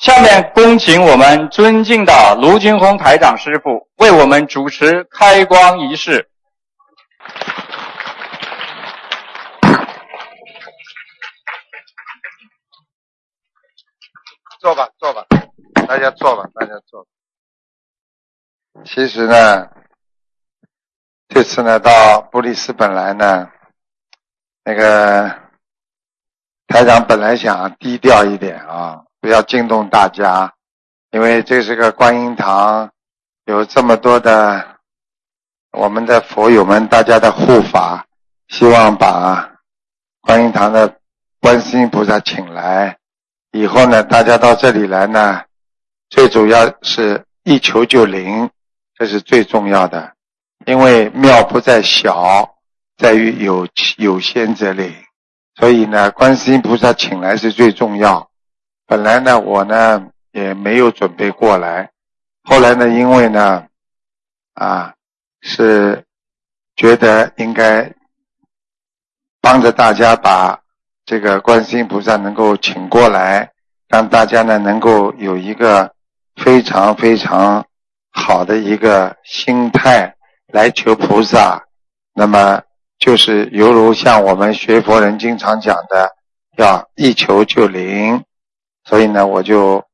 下面恭请我们尊敬的卢金红台长师傅为我们主持开光仪式。坐吧，坐吧，大家坐吧，大家坐。其实呢，这次呢到布里斯本来呢，那个台长本来想低调一点啊，不要惊动大家，因为这是个观音堂，有这么多的我们的佛友们，大家的护法，希望把观音堂的观世音菩萨请来。以后呢，大家到这里来呢，最主要是一求就灵，这是最重要的。因为庙不在小，在于有有仙则灵，所以呢，观世音菩萨请来是最重要。本来呢，我呢也没有准备过来，后来呢，因为呢，啊，是觉得应该帮着大家把。这个观世音菩萨能够请过来，让大家呢能够有一个非常非常好的一个心态来求菩萨，那么就是犹如像我们学佛人经常讲的，要一求就灵，所以呢我就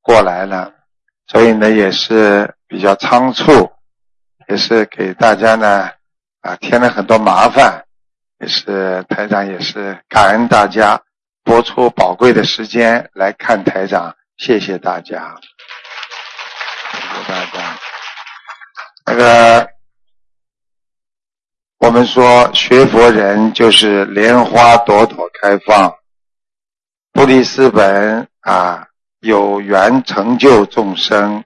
过来了，所以呢也是比较仓促，也是给大家呢啊添了很多麻烦。也是台长，也是感恩大家播出宝贵的时间来看台长，谢谢大家，谢谢大家。那个，我们说学佛人就是莲花朵朵开放，布里斯本啊，有缘成就众生。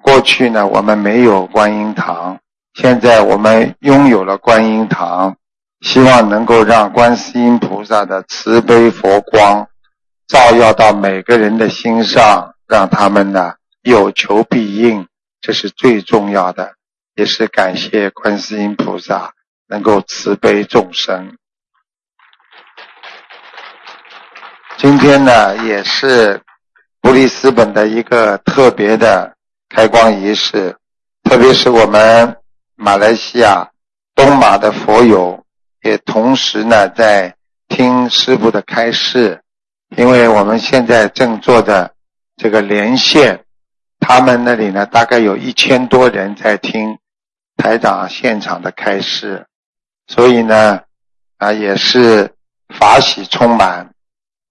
过去呢，我们没有观音堂，现在我们拥有了观音堂。希望能够让观世音菩萨的慈悲佛光照耀到每个人的心上，让他们呢有求必应，这是最重要的。也是感谢观世音菩萨能够慈悲众生。今天呢，也是布里斯本的一个特别的开光仪式，特别是我们马来西亚东马的佛友。也同时呢，在听师傅的开示，因为我们现在正做的这个连线，他们那里呢，大概有一千多人在听台长现场的开示，所以呢，啊，也是法喜充满。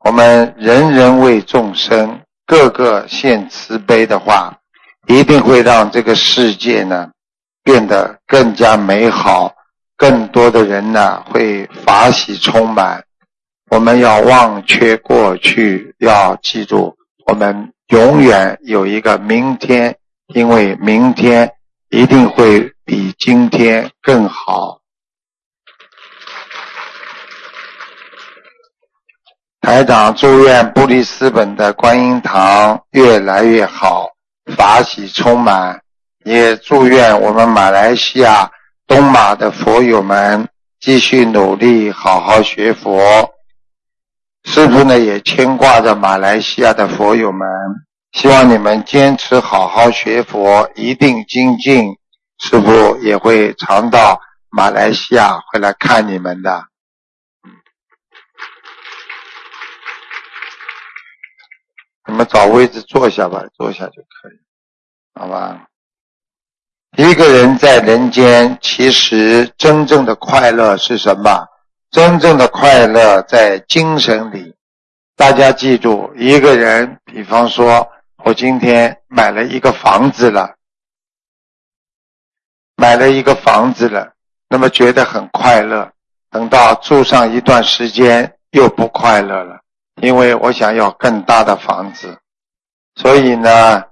我们人人为众生，个个献慈悲的话，一定会让这个世界呢变得更加美好。更多的人呢会法喜充满，我们要忘却过去，要记住，我们永远有一个明天，因为明天一定会比今天更好。台长祝愿布里斯本的观音堂越来越好，法喜充满，也祝愿我们马来西亚。东马的佛友们继续努力，好好学佛。师傅呢也牵挂着马来西亚的佛友们，希望你们坚持好好学佛，一定精进。师傅也会常到马来西亚会来看你们的。你们找位置坐下吧，坐下就可以，好吧？一个人在人间，其实真正的快乐是什么？真正的快乐在精神里。大家记住，一个人，比方说，我今天买了一个房子了，买了一个房子了，那么觉得很快乐。等到住上一段时间，又不快乐了，因为我想要更大的房子。所以呢，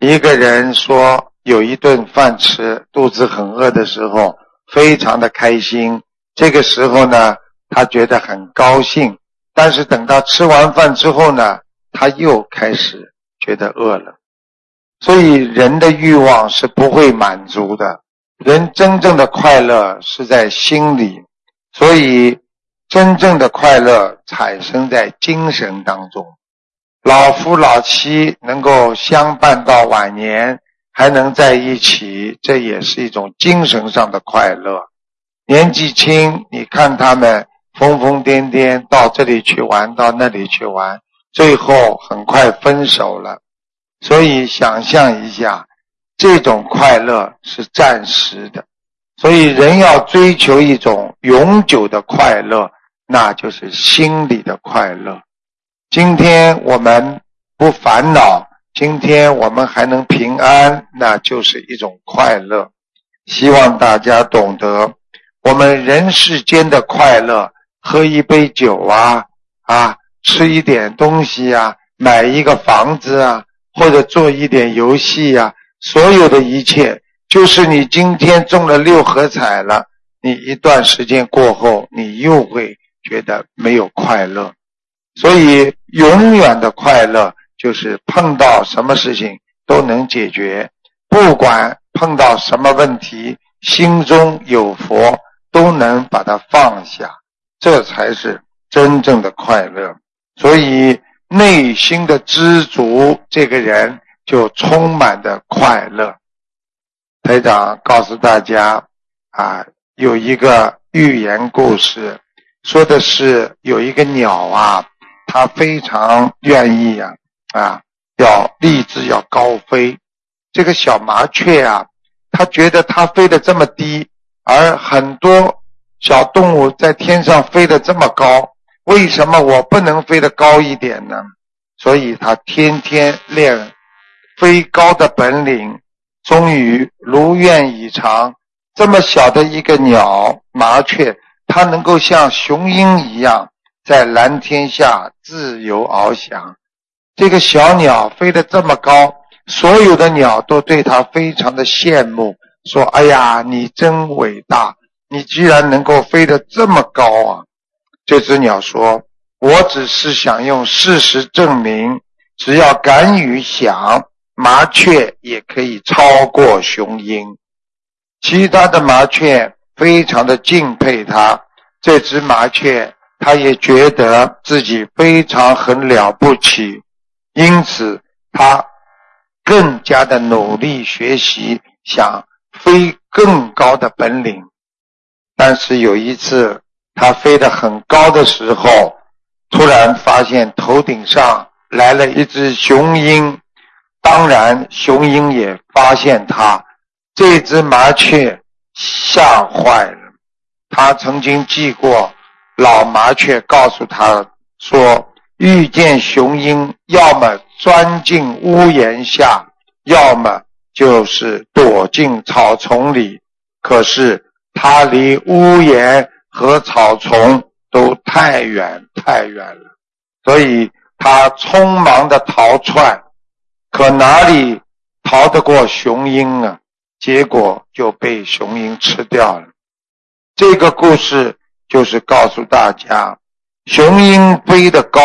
一个人说。有一顿饭吃，肚子很饿的时候，非常的开心。这个时候呢，他觉得很高兴。但是等到吃完饭之后呢，他又开始觉得饿了。所以人的欲望是不会满足的。人真正的快乐是在心里，所以真正的快乐产生在精神当中。老夫老妻能够相伴到晚年，还能在一起，这也是一种精神上的快乐。年纪轻，你看他们疯疯癫癫，到这里去玩，到那里去玩，最后很快分手了。所以想象一下，这种快乐是暂时的。所以人要追求一种永久的快乐，那就是心里的快乐。今天我们不烦恼，今天我们还能平安，那就是一种快乐。希望大家懂得。我们人世间的快乐，喝一杯酒啊，啊，吃一点东西呀，买一个房子啊，或者做一点游戏呀，所有的一切，就是你今天中了六合彩了，你一段时间过后，你又会觉得没有快乐。所以，永远的快乐就是碰到什么事情都能解决，不管碰到什么问题，心中有佛。都能把它放下，这才是真正的快乐。所以内心的知足，这个人就充满的快乐。台长告诉大家啊，有一个寓言故事，说的是有一个鸟啊，它非常愿意啊啊，要立志要高飞。这个小麻雀啊，它觉得它飞得这么低。而很多小动物在天上飞得这么高，为什么我不能飞得高一点呢？所以它天天练飞高的本领，终于如愿以偿。这么小的一个鸟麻雀，它能够像雄鹰一样在蓝天下自由翱翔。这个小鸟飞得这么高，所有的鸟都对它非常的羡慕。说：“哎呀，你真伟大！你居然能够飞得这么高啊！”这只鸟说：“我只是想用事实证明，只要敢于想，麻雀也可以超过雄鹰。”其他的麻雀非常的敬佩它。这只麻雀，它也觉得自己非常很了不起，因此它更加的努力学习，想。飞更高的本领，但是有一次，他飞得很高的时候，突然发现头顶上来了一只雄鹰。当然，雄鹰也发现他，这只麻雀吓坏了。他曾经记过老麻雀告诉他说：遇见雄鹰，要么钻进屋檐下，要么。就是躲进草丛里，可是它离屋檐和草丛都太远太远了，所以他匆忙的逃窜，可哪里逃得过雄鹰啊？结果就被雄鹰吃掉了。这个故事就是告诉大家，雄鹰飞得高，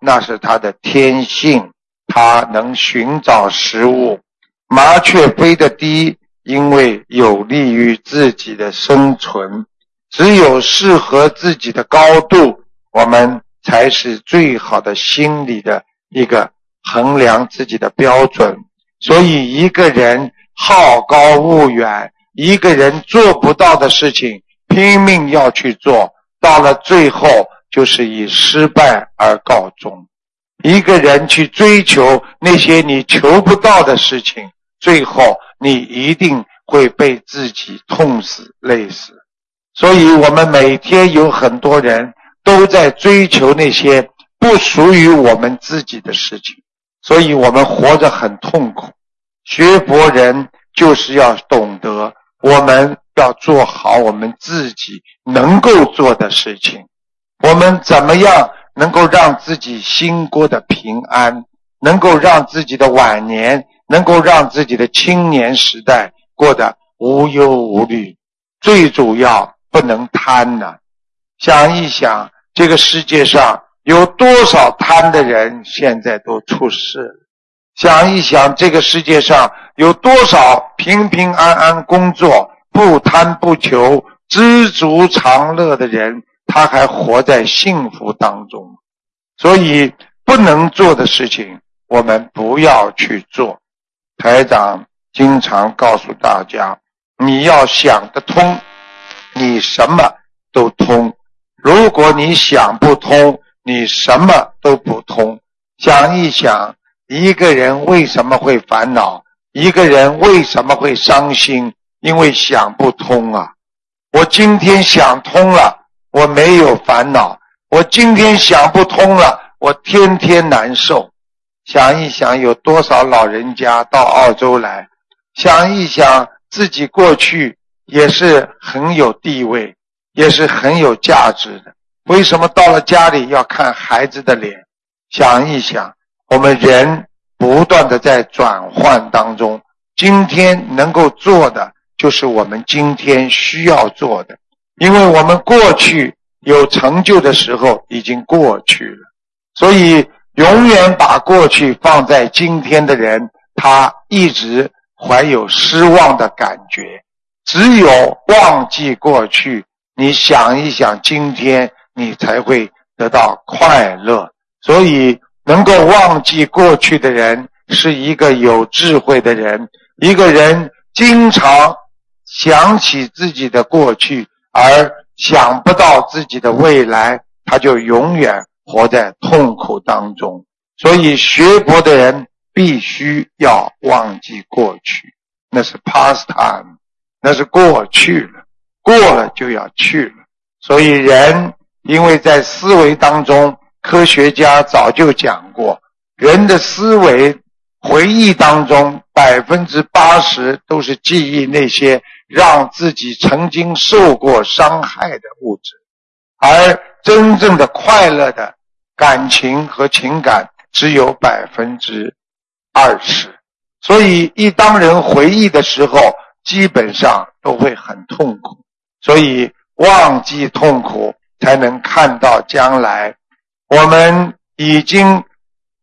那是它的天性，它能寻找食物。麻雀飞得低，因为有利于自己的生存。只有适合自己的高度，我们才是最好的心理的一个衡量自己的标准。所以，一个人好高骛远，一个人做不到的事情拼命要去做，到了最后就是以失败而告终。一个人去追求那些你求不到的事情。最后，你一定会被自己痛死、累死。所以，我们每天有很多人都在追求那些不属于我们自己的事情，所以我们活着很痛苦。学佛人就是要懂得，我们要做好我们自己能够做的事情。我们怎么样能够让自己心过得平安，能够让自己的晚年？能够让自己的青年时代过得无忧无虑，最主要不能贪呢。想一想，这个世界上有多少贪的人，现在都出事了。想一想，这个世界上有多少平平安安工作、不贪不求、知足常乐的人，他还活在幸福当中。所以，不能做的事情，我们不要去做。台长经常告诉大家，你要想得通，你什么都通；如果你想不通，你什么都不通。想一想，一个人为什么会烦恼？一个人为什么会伤心？因为想不通啊！我今天想通了，我没有烦恼；我今天想不通了，我天天难受。想一想，有多少老人家到澳洲来？想一想，自己过去也是很有地位，也是很有价值的。为什么到了家里要看孩子的脸？想一想，我们人不断的在转换当中，今天能够做的就是我们今天需要做的，因为我们过去有成就的时候已经过去了，所以永远把过去放在今天的人，他一直怀有失望的感觉。只有忘记过去，你想一想今天，你才会得到快乐。所以，能够忘记过去的人是一个有智慧的人。一个人经常想起自己的过去，而想不到自己的未来，他就永远活在痛苦当中。所以，学佛的人必须要忘记过去，那是 past time，那是过去了，过了就要去了。所以，人因为在思维当中。科学家早就讲过，人的思维、回忆当中，百分之八十都是记忆那些让自己曾经受过伤害的物质，而真正的快乐的感情和情感只有百分之二十。所以，一当人回忆的时候，基本上都会很痛苦。所以，忘记痛苦，才能看到将来。我们已经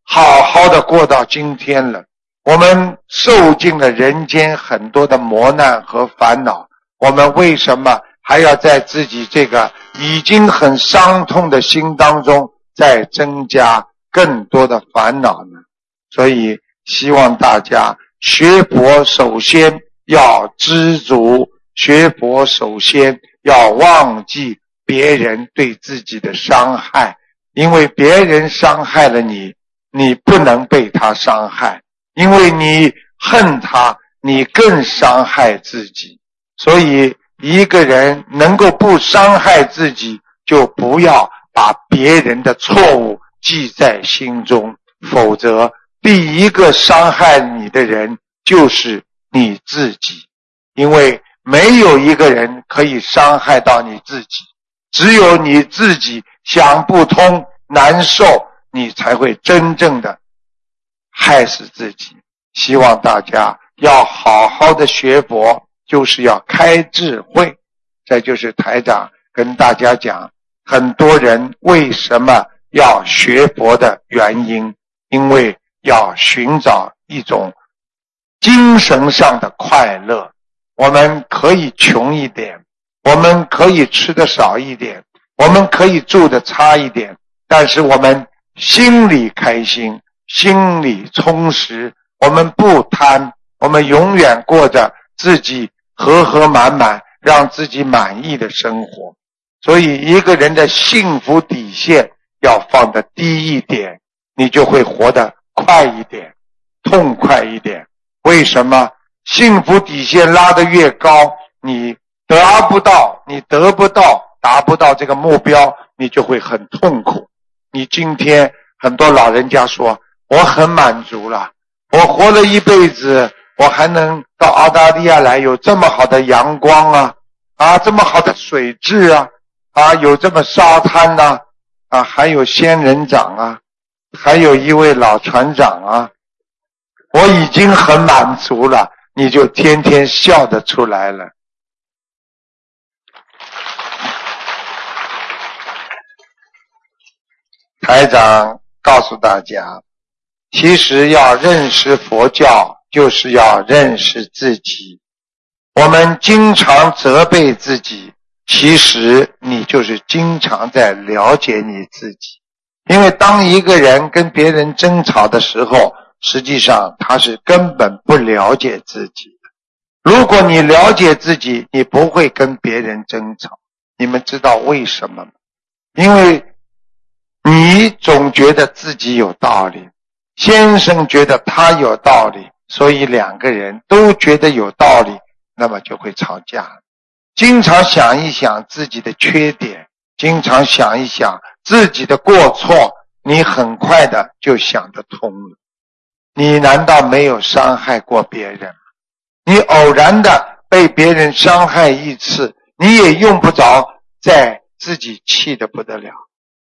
好好的过到今天了，我们受尽了人间很多的磨难和烦恼，我们为什么还要在自己这个已经很伤痛的心当中再增加更多的烦恼呢？所以希望大家学佛，首先要知足；学佛，首先要忘记别人对自己的伤害。因为别人伤害了你，你不能被他伤害，因为你恨他，你更伤害自己。所以，一个人能够不伤害自己，就不要把别人的错误记在心中，否则，第一个伤害你的人就是你自己。因为没有一个人可以伤害到你自己，只有你自己。想不通，难受，你才会真正的害死自己。希望大家要好好的学佛，就是要开智慧。这就是台长跟大家讲，很多人为什么要学佛的原因，因为要寻找一种精神上的快乐。我们可以穷一点，我们可以吃的少一点。我们可以住的差一点，但是我们心里开心，心里充实。我们不贪，我们永远过着自己和和满满、让自己满意的生活。所以，一个人的幸福底线要放的低一点，你就会活得快一点、痛快一点。为什么？幸福底线拉得越高，你得不到，你得不到。达不到这个目标，你就会很痛苦。你今天很多老人家说我很满足了，我活了一辈子，我还能到澳大利亚来，有这么好的阳光啊，啊，这么好的水质啊，啊，有这么沙滩呐，啊，还有仙人掌啊，还有一位老船长啊，我已经很满足了，你就天天笑得出来了。台长告诉大家，其实要认识佛教，就是要认识自己。我们经常责备自己，其实你就是经常在了解你自己。因为当一个人跟别人争吵的时候，实际上他是根本不了解自己的。如果你了解自己，你不会跟别人争吵。你们知道为什么吗？因为你总觉得自己有道理，先生觉得他有道理，所以两个人都觉得有道理，那么就会吵架。经常想一想自己的缺点，经常想一想自己的过错，你很快的就想得通了。你难道没有伤害过别人？你偶然的被别人伤害一次，你也用不着再自己气得不得了。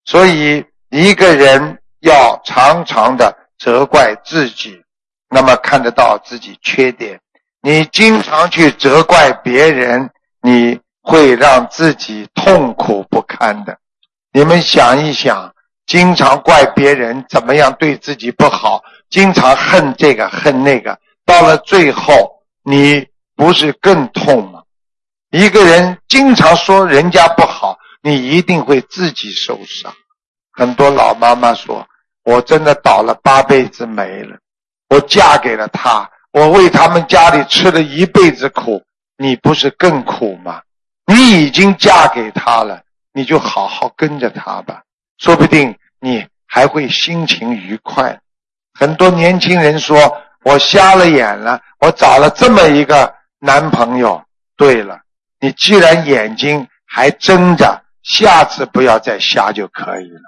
所以一个人要常常的责怪自己，那么看得到自己缺点。你经常去责怪别人。你会让自己痛苦不堪的。你们想一想，经常怪别人怎么样对自己不好，经常恨这个恨那个，到了最后，你不是更痛吗？一个人经常说人家不好，你一定会自己受伤。很多老妈妈说：“我真的倒了八辈子霉了，我嫁给了他，我为他们家里吃了一辈子苦。”你不是更苦吗？你已经嫁给他了，你就好好跟着他吧，说不定你还会心情愉快。很多年轻人说：“我瞎了眼了，我找了这么一个男朋友。”对了，你既然眼睛还睁着，下次不要再瞎就可以了。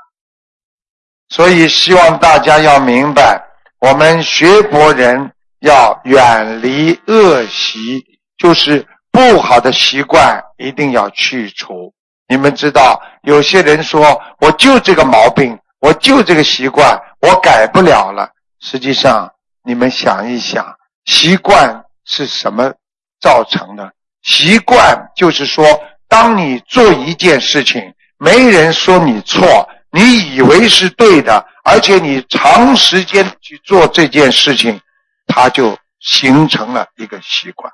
所以希望大家要明白，我们学佛人要远离恶习。就是不好的习惯一定要去除。你们知道，有些人说我就这个毛病，我就这个习惯，我改不了了。实际上，你们想一想，习惯是什么造成的？习惯就是说，当你做一件事情，没人说你错，你以为是对的，而且你长时间去做这件事情，它就形成了一个习惯。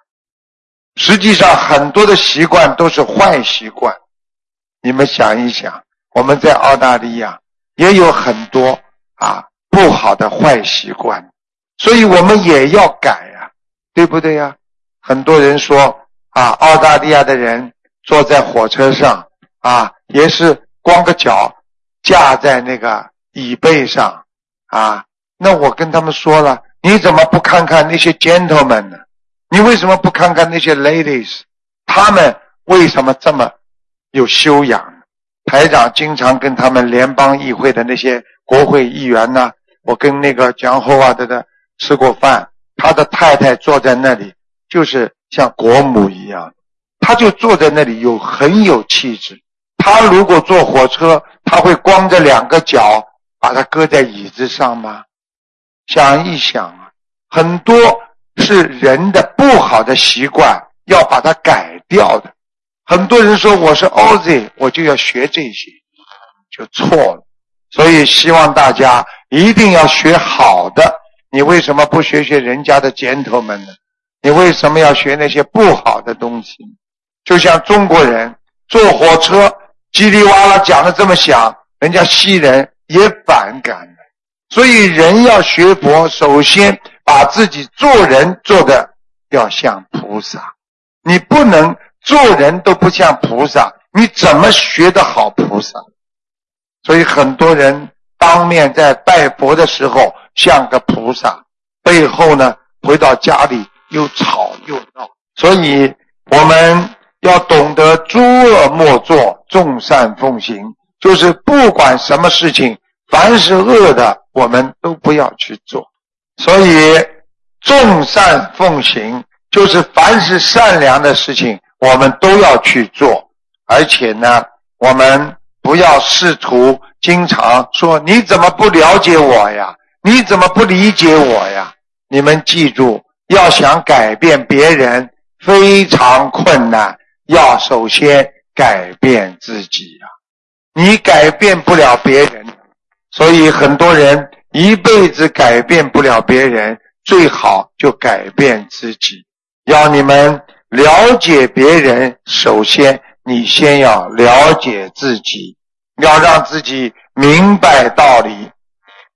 实际上，很多的习惯都是坏习惯。你们想一想，我们在澳大利亚也有很多啊不好的坏习惯，所以我们也要改呀，对不对呀？很多人说啊，澳大利亚的人坐在火车上啊，也是光个脚架在那个椅背上啊。那我跟他们说了，你怎么不看看那些 gentlemen 呢？你为什么不看看那些 ladies？他们为什么这么有修养？台长经常跟他们联邦议会的那些国会议员呢，我跟那个江厚啊的的吃过饭，他的太太坐在那里，就是像国母一样，他就坐在那里有很有气质。他如果坐火车，他会光着两个脚把它搁在椅子上吗？想一想啊，很多。是人的不好的习惯，要把它改掉的。很多人说我是 OZ，我就要学这些，就错了。所以希望大家一定要学好的。你为什么不学学人家的 gentleman 呢？你为什么要学那些不好的东西呢？就像中国人坐火车叽里哇啦讲的这么响，人家西人也反感的。所以人要学佛，首先。把自己做人做的要像菩萨，你不能做人都不像菩萨，你怎么学得好菩萨？所以很多人当面在拜佛的时候像个菩萨，背后呢回到家里又吵又闹。所以我们要懂得诸恶莫作，众善奉行，就是不管什么事情，凡是恶的，我们都不要去做。所以，众善奉行，就是凡是善良的事情，我们都要去做。而且呢，我们不要试图经常说你怎么不了解我呀？你怎么不理解我呀？你们记住，要想改变别人非常困难，要首先改变自己呀。你改变不了别人，所以很多人。一辈子改变不了别人，最好就改变自己。要你们了解别人，首先你先要了解自己，要让自己明白道理。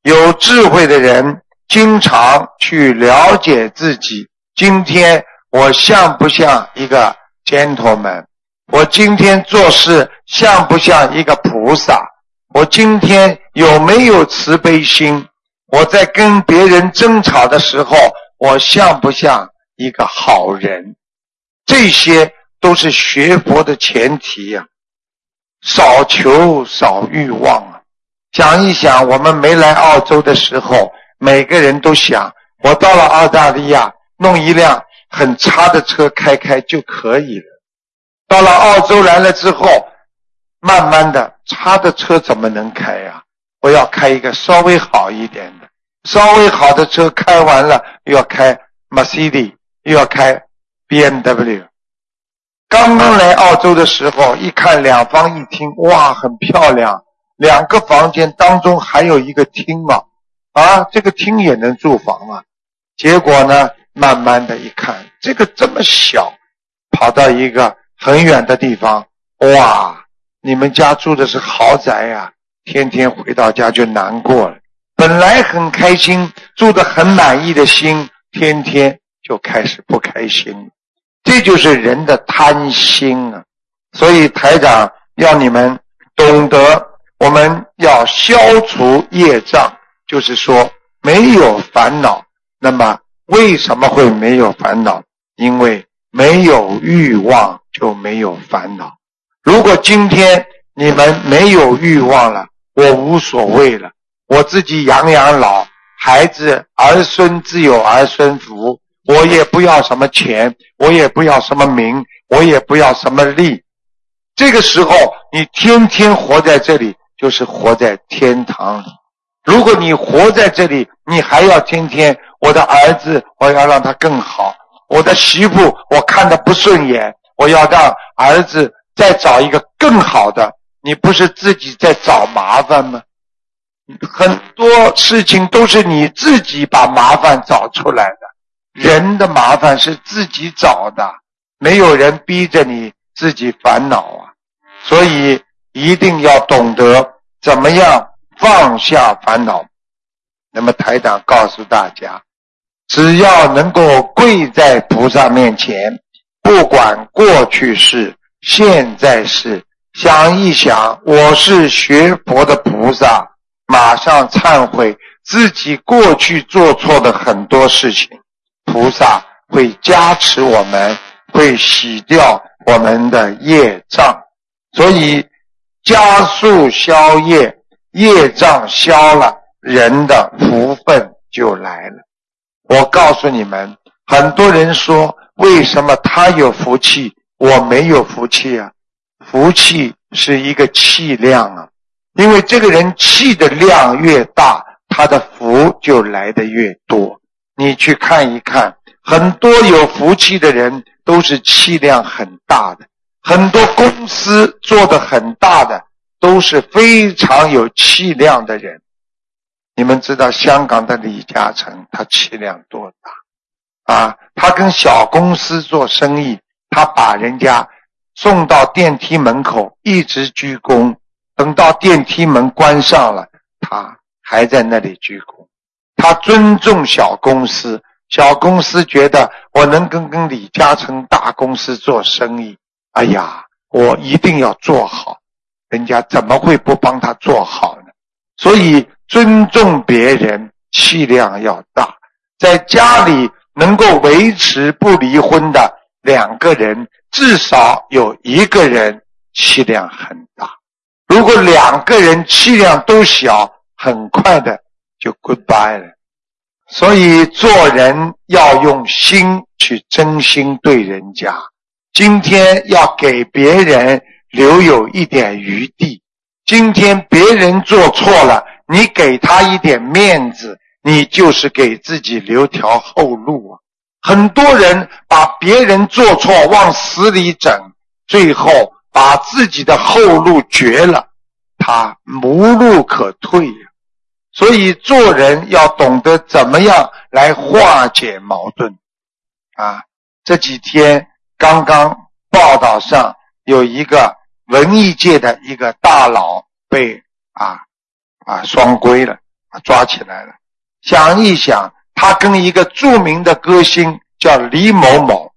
有智慧的人经常去了解自己。今天我像不像一个 gentleman？我今天做事像不像一个菩萨？我今天有没有慈悲心？我在跟别人争吵的时候，我像不像一个好人？这些都是学佛的前提呀。少求少欲望啊！想一想，我们没来澳洲的时候，每个人都想，我到了澳大利亚，弄一辆很差的车开开就可以了。到了澳洲来了之后，慢慢的，差的车怎么能开呀？我要开一个稍微好一点的，稍微好的车开完了，又要开 Mercedes，又要开 BMW。刚刚来澳洲的时候，一看两房一厅，哇，很漂亮，两个房间当中还有一个厅嘛，啊，这个厅也能住房啊。结果呢，慢慢的一看，这个这么小，跑到一个很远的地方，哇，你们家住的是豪宅呀，天天回到家就难过了。本来很开心，住的很满意的心，天天就开始不开心。这就是人的贪心啊！所以台长要你们懂得，我们要消除业障，就是说没有烦恼。那么为什么会没有烦恼？因为没有欲望就没有烦恼。如果今天你们没有欲望了，我无所谓了，我自己养养老，孩子儿孙自有儿孙福。我也不要什么钱，我也不要什么名，我也不要什么利。这个时候，你天天活在这里，就是活在天堂里。如果你活在这里，你还要天天我的儿子，我要让他更好；我的媳妇，我看的不顺眼，我要让儿子再找一个更好的。你不是自己在找麻烦吗？很多事情都是你自己把麻烦找出来的。人的麻烦是自己找的，没有人逼着你自己烦恼啊！所以一定要懂得怎么样放下烦恼。那么台长告诉大家，只要能够跪在菩萨面前，不管过去是、现在是，想一想，我是学佛的菩萨，马上忏悔自己过去做错的很多事情。菩萨会加持我们，会洗掉我们的业障，所以加速消业，业障消了，人的福分就来了。我告诉你们，很多人说，为什么他有福气，我没有福气啊？福气是一个气量啊，因为这个人气的量越大，他的福就来的越多。你去看一看，很多有福气的人都是气量很大的，很多公司做的很大的都是非常有气量的人。你们知道香港的李嘉诚他气量多大啊？他跟小公司做生意，他把人家送到电梯门口一直鞠躬，等到电梯门关上了，他还在那里鞠躬。他尊重小公司，小公司觉得我能跟跟李嘉诚大公司做生意，哎呀，我一定要做好，人家怎么会不帮他做好呢？所以尊重别人，气量要大。在家里能够维持不离婚的两个人，至少有一个人气量很大。如果两个人气量都小，很快的。就 goodbye 了，所以做人要用心去真心对人家。今天要给别人留有一点余地。今天别人做错了，你给他一点面子，你就是给自己留条后路啊。很多人把别人做错往死里整，最后把自己的后路绝了，他无路可退呀。所以做人要懂得怎么样来化解矛盾，啊，这几天刚刚报道上有一个文艺界的一个大佬被啊啊双规了，啊抓起来了。想一想，他跟一个著名的歌星叫李某某，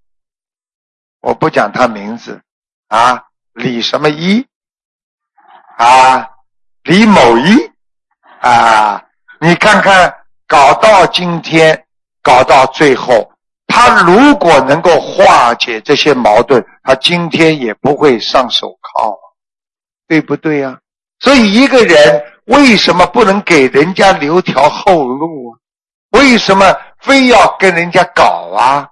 我不讲他名字啊，李什么一啊，李某一啊，你看看，搞到今天，搞到最后，他如果能够化解这些矛盾，他今天也不会上手铐，对不对呀？所以一个人为什么不能给人家留条后路啊？为什么非要跟人家搞啊？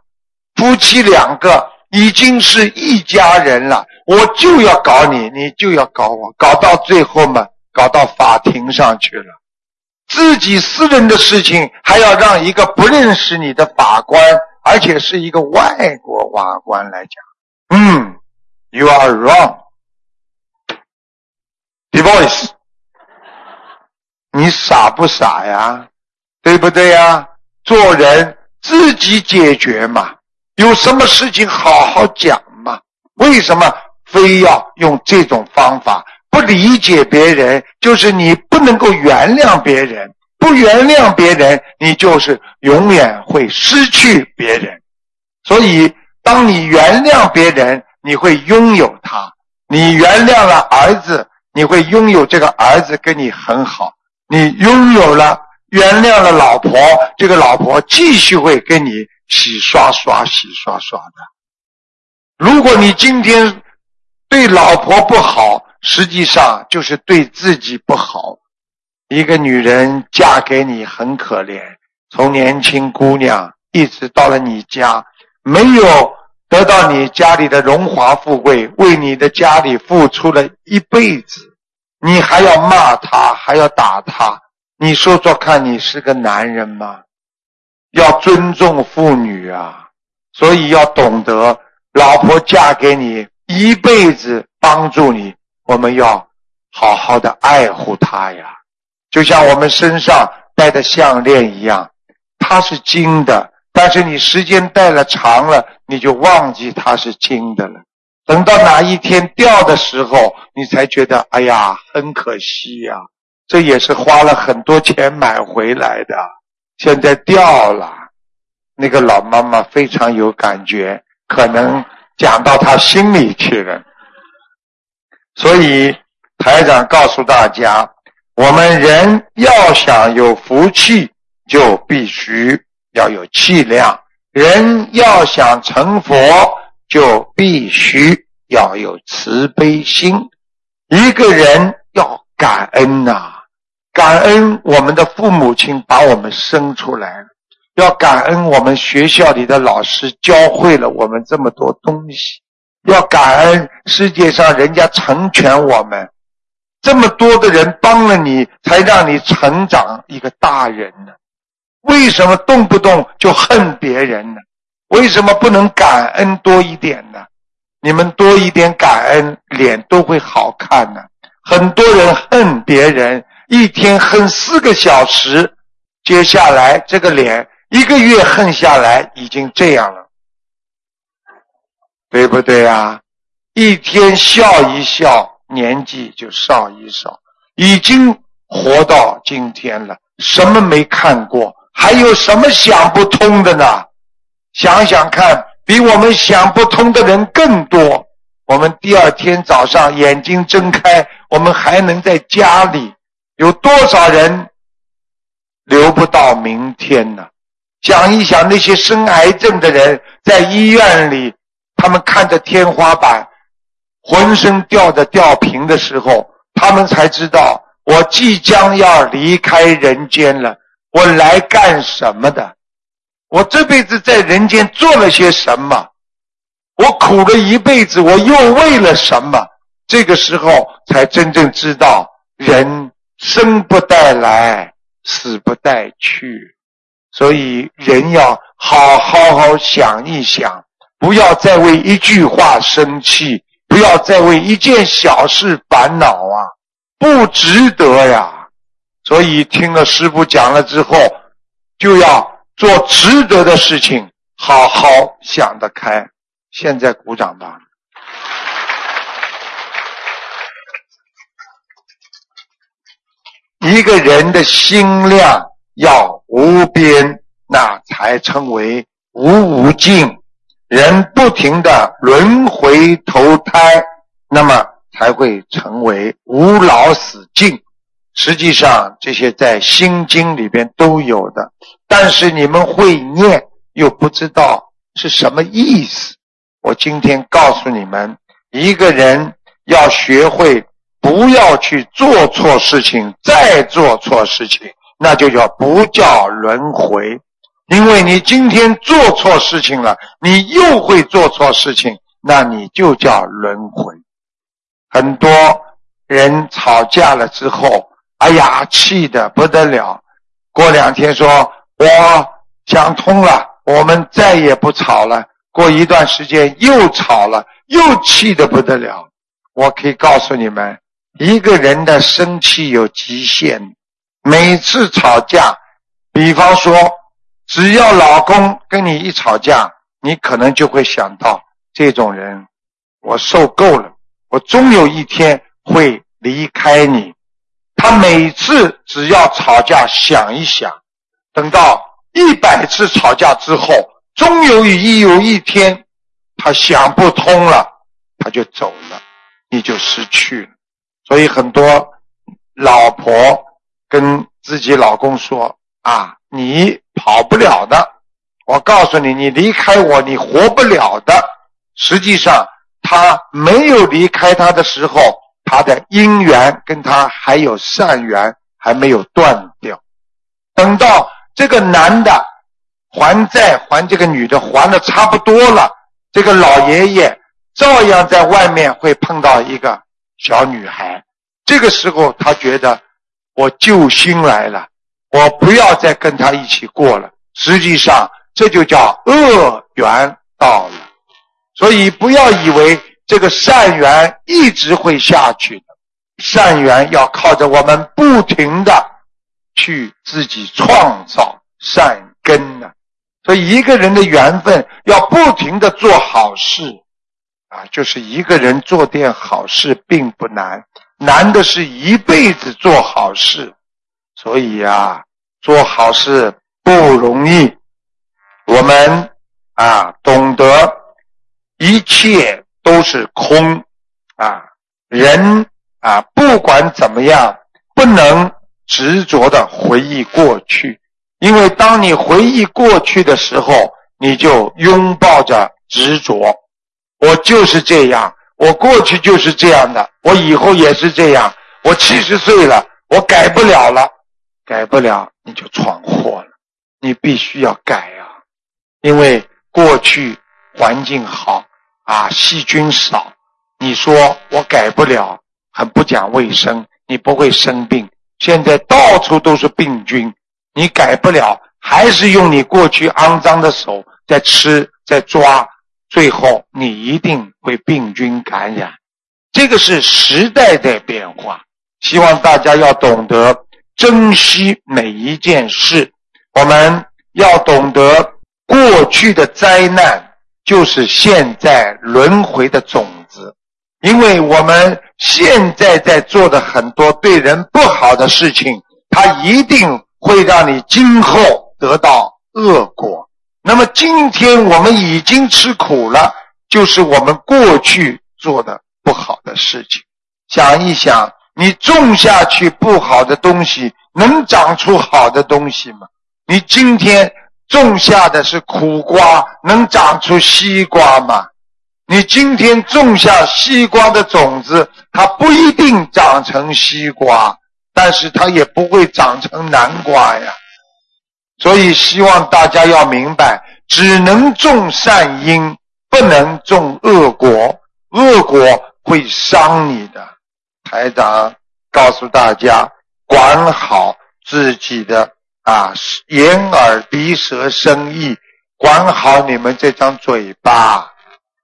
夫妻两个已经是一家人了，我就要搞你，你就要搞我，搞到最后嘛，搞到法庭上去了。自己私人的事情还要让一个不认识你的法官，而且是一个外国法官来讲，嗯，You are wrong，divorce，你傻不傻呀？对不对呀？做人自己解决嘛，有什么事情好好讲嘛。为什么非要用这种方法？不理解别人，就是你不能够原谅别人。不原谅别人，你就是永远会失去别人。所以，当你原谅别人，你会拥有他；你原谅了儿子，你会拥有这个儿子跟你很好。你拥有了、原谅了老婆，这个老婆继续会跟你洗刷刷、洗刷刷的。如果你今天对老婆不好，实际上就是对自己不好。一个女人嫁给你很可怜，从年轻姑娘一直到了你家，没有得到你家里的荣华富贵，为你的家里付出了一辈子，你还要骂她，还要打她，你说说看，你是个男人吗？要尊重妇女啊，所以要懂得，老婆嫁给你一辈子帮助你，我们要好好的爱护她呀。就像我们身上戴的项链一样，它是金的，但是你时间戴了长了，你就忘记它是金的了。等到哪一天掉的时候，你才觉得哎呀，很可惜呀，这也是花了很多钱买回来的，现在掉了。那个老妈妈非常有感觉，可能讲到她心里去了。所以台长告诉大家。我们人要想有福气，就必须要有气量；人要想成佛，就必须要有慈悲心。一个人要感恩呐，感恩我们的父母亲把我们生出来，要感恩我们学校里的老师教会了我们这么多东西，要感恩世界上人家成全我们。这么多的人帮了你，才让你成长一个大人呢。为什么动不动就恨别人呢？为什么不能感恩多一点呢？你们多一点感恩，脸都会好看呢。很多人恨别人，一天恨四个小时，接下来这个脸一个月恨下来已经这样了，对不对啊？一天笑一笑。年纪就少一少，已经活到今天了，什么没看过？还有什么想不通的呢？想想看，比我们想不通的人更多。我们第二天早上眼睛睁开，我们还能在家里，有多少人留不到明天呢？想一想，那些生癌症的人在医院里，他们看着天花板。浑身吊着吊瓶的时候，他们才知道我即将要离开人间了。我来干什么的？我这辈子在人间做了些什么？我苦了一辈子，我又为了什么？这个时候才真正知道，人生不带来，死不带去。所以人要好好好想一想，不要再为一句话生气。不要再为一件小事烦恼啊，不值得呀。所以听了师傅讲了之后，就要做值得的事情，好好想得开。现在鼓掌吧。一个人的心量要无边，那才称为无无尽。人不停的轮回投胎，那么才会成为无老死尽。实际上，这些在心经里边都有的，但是你们会念，又不知道是什么意思。我今天告诉你们，一个人要学会不要去做错事情，再做错事情，那就叫不叫轮回。因为你今天做错事情了，你又会做错事情，那你就叫轮回。很多人吵架了之后。哎呀，气的不得了！过两天说，我想通了，我们再也不吵了。过一段时间又吵了，又气得不得了。我可以告诉你们，一个人的生气有极限。每次吵架，比方说，只要老公跟你一吵架，你可能就会想到这种人，我受够了，我终有一天会离开你。他每次只要吵架，想一想，等到一百次吵架之后，终有一有一天，他想不通了，他就走了，你就失去了。所以很多老婆跟自己老公说：“啊，你跑不了的，我告诉你，你离开我，你活不了的。”实际上，他没有离开他的时候。他的姻缘跟他还有善缘还没有断掉，等到这个男的还债还这个女的还的差不多了，这个老爷爷照样在外面会碰到一个小女孩，这个时候他觉得我救星来了，我不要再跟他一起过了。实际上这就叫恶缘到了，所以不要以为。这个善缘一直会下去的，善缘要靠着我们不停的去自己创造善根呢。所以一个人的缘分要不停的做好事啊，就是一个人做点好事并不难，难的是一辈子做好事。所以呀，做好事不容易。我们啊，懂得一切。都是空啊！人啊，不管怎么样，不能执着的回忆过去，因为当你回忆过去的时候，你就拥抱着执着。我就是这样，我过去就是这样的，我以后也是这样。我七十岁了，我改不了了，改不了你就闯祸了。你必须要改啊，因为过去环境好。啊，细菌少，你说我改不了，很不讲卫生，你不会生病。现在到处都是病菌，你改不了，还是用你过去肮脏的手在吃在抓，最后你一定会病菌感染。这个是时代在变化，希望大家要懂得珍惜每一件事，我们要懂得过去的灾难。就是现在轮回的种，因为我们现在在做的很多对人不好的事情，它一定会让你今后得到恶果。那么今天我们已经吃苦了，就是我们过去做的不好的事情。想一想，你种下去不好的东西，能长出好的东西吗？你今天。种下的是苦瓜，能长出西瓜吗？你今天种下西瓜的种子，它不一定长成西瓜，但是它也不会长成南瓜呀。所以希望大家要明白，只能种善因，不能种恶果，恶果会伤你的。台长告诉大家，管好自己的。啊，眼耳鼻舌身意，管好你们这张嘴巴。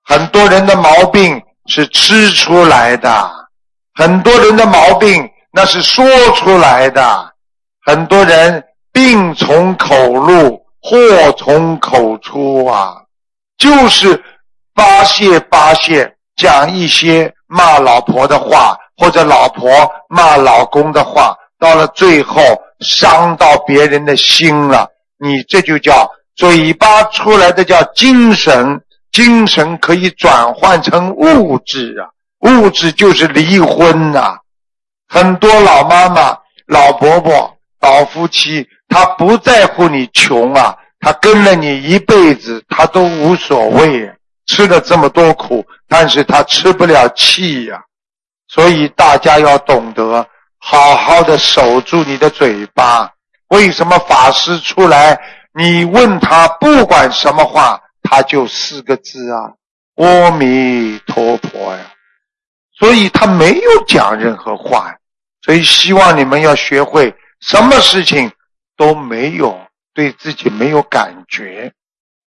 很多人的毛病是吃出来的，很多人的毛病那是说出来的。很多人病从口入，祸从口出啊，就是发泄发泄，讲一些骂老婆的话，或者老婆骂老公的话。到了最后伤到别人的心了，你这就叫嘴巴出来的叫精神，精神可以转换成物质啊，物质就是离婚呐。很多老妈妈、老婆婆、老夫妻，他不在乎你穷啊，他跟了你一辈子，他都无所谓，吃了这么多苦，但是他吃不了气呀。所以大家要懂得好好的守住你的嘴巴。为什么法师出来，你问他不管什么话，他就四个字啊，阿弥陀佛呀。所以他没有讲任何话。所以希望你们要学会，什么事情都没有对自己没有感觉，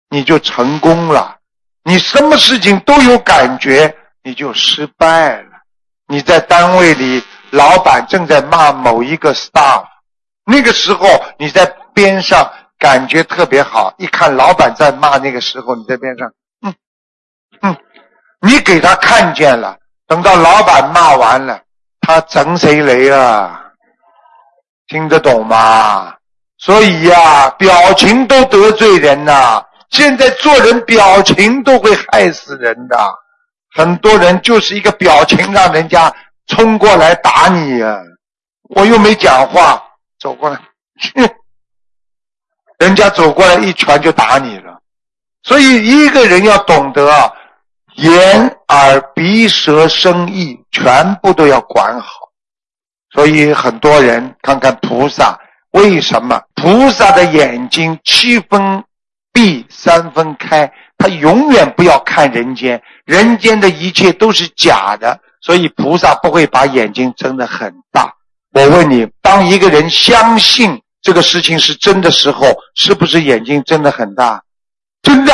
你就成功了；你什么事情都有感觉，你就失败了。你在单位里，老板正在骂某一个 staff，那个时候你在边上感觉特别好，一看老板在骂，那个时候你在边上，嗯嗯，你给他看见了，等到老板骂完了。他整谁雷啊？听得懂吗？所以呀，表情都得罪人呐。现在做人表情都会害死人的，很多人就是一个表情，让人家冲过来打你呀。我又没讲话，走过来，人家走过来一拳就打你了。所以一个人要懂得啊。眼、耳、鼻、舌、身、意，全部都要管好。所以很多人看看菩萨，为什么菩萨的眼睛七分闭三分开？他永远不要看人间，人间的一切都是假的。所以菩萨不会把眼睛睁得很大。我问你，当一个人相信这个事情是真的时候，是不是眼睛睁得很大？真的。